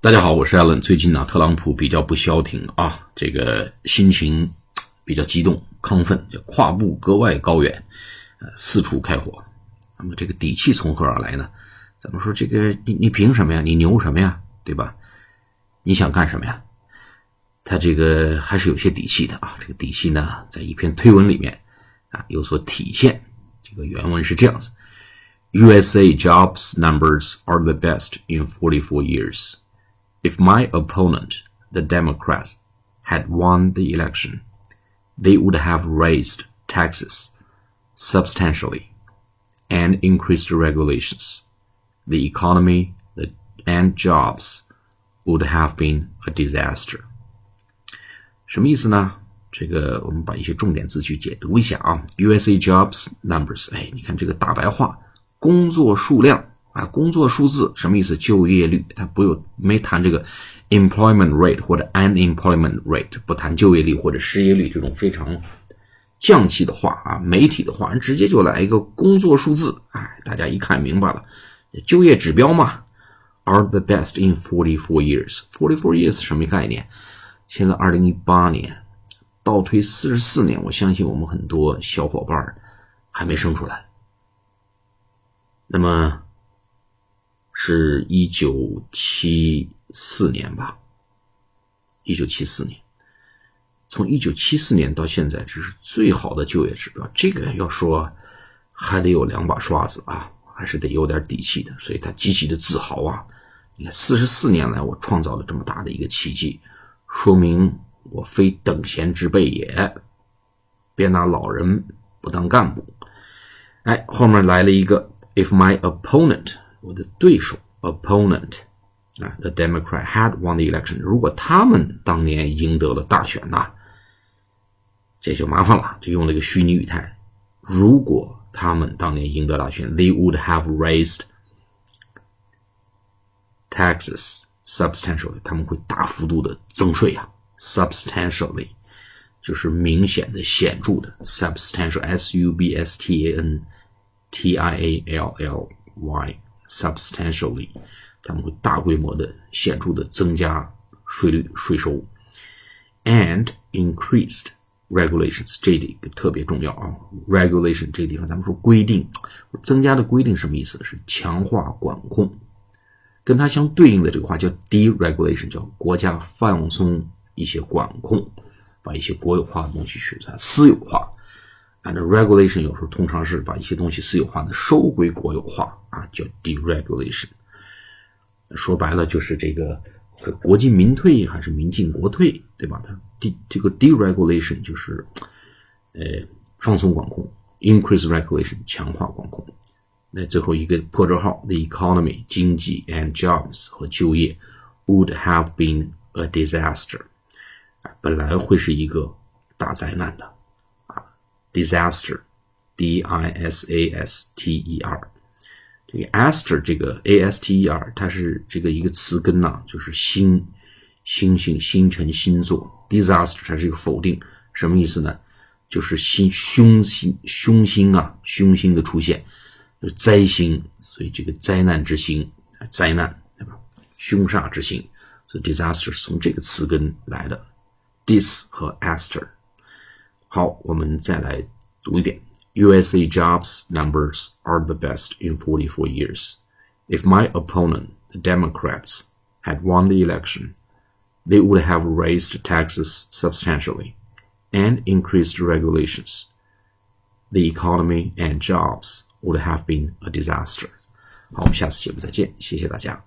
大家好，我是 Allen。最近呢，特朗普比较不消停啊，这个心情比较激动、亢奋，就跨步格外高远，呃，四处开火。那么这个底气从何而来呢？咱们说这个你你凭什么呀？你牛什么呀？对吧？你想干什么呀？他这个还是有些底气的啊。这个底气呢，在一篇推文里面啊有所体现。这个原文是这样子：USA jobs numbers are the best in 44 years. If my opponent, the Democrats, had won the election, they would have raised taxes substantially and increased regulations. The economy and jobs would have been a disaster. 什么意思呢？这个我们把一些重点字去解读一下啊。USA jobs numbers，哎，你看这个大白话，工作数量 啊，工作数字什么意思？就业率，它不有没谈这个 employment rate 或者 unemployment rate，不谈就业率或者失业率这种非常降气的话啊，媒体的话，直接就来一个工作数字，哎，大家一看明白了，就业指标嘛，are the best in forty four years。forty four years 什么概念？现在二零一八年，倒推四十四年，我相信我们很多小伙伴还没生出来，那么。是一九七四年吧，一九七四年，从一九七四年到现在，这是最好的就业指标。这个要说还得有两把刷子啊，还是得有点底气的，所以他极其的自豪啊。你看，四十四年来我创造了这么大的一个奇迹，说明我非等闲之辈也。别拿老人不当干部。哎，后面来了一个，If my opponent。我的对手 opponent 啊，the Democrat had won the election。如果他们当年赢得了大选呐，这就麻烦了，就用了一个虚拟语态。如果他们当年赢得大选，they would have raised taxes substantially。他们会大幅度的增税啊，substantially 就是明显的、显着的，substantial，s u b s t a n t i a l l y。 substantially，他们会大规模的、显著的增加税率、税收，and increased regulations，这一点特别重要啊。regulation 这个地方，咱们说规定，增加的规定什么意思？是强化管控。跟它相对应的这个话叫 deregulation，叫国家放松一些管控，把一些国有化的东西去私有化。按照 regulation 有时候通常是把一些东西私有化的收归国有化啊，叫 deregulation。说白了就是这个国进民退还是民进国退，对吧？它 de 这个 deregulation 就是呃放松管控，increase regulation 强化管控。那最后一个破折号，the economy 经济 and jobs 和就业 would have been a disaster，本来会是一个大灾难的。Disaster，d i s a s t e r，这个 aster 这个 a s t e r，它是这个一个词根呐，就是星、星星、星辰、星座。disaster 它是一个否定，什么意思呢？就是星凶星凶星啊，凶星的出现，就是灾星，所以这个灾难之星，灾难对吧？凶煞之星，所以 disaster 是从这个词根来的，dis 和 aster。好，我们再来读一遍。USA jobs numbers are the best in 44 years. If my opponent, the Democrats, had won the election, they would have raised taxes substantially and increased regulations. The economy and jobs would have been a disaster. 好，我们下次节目再见，谢谢大家。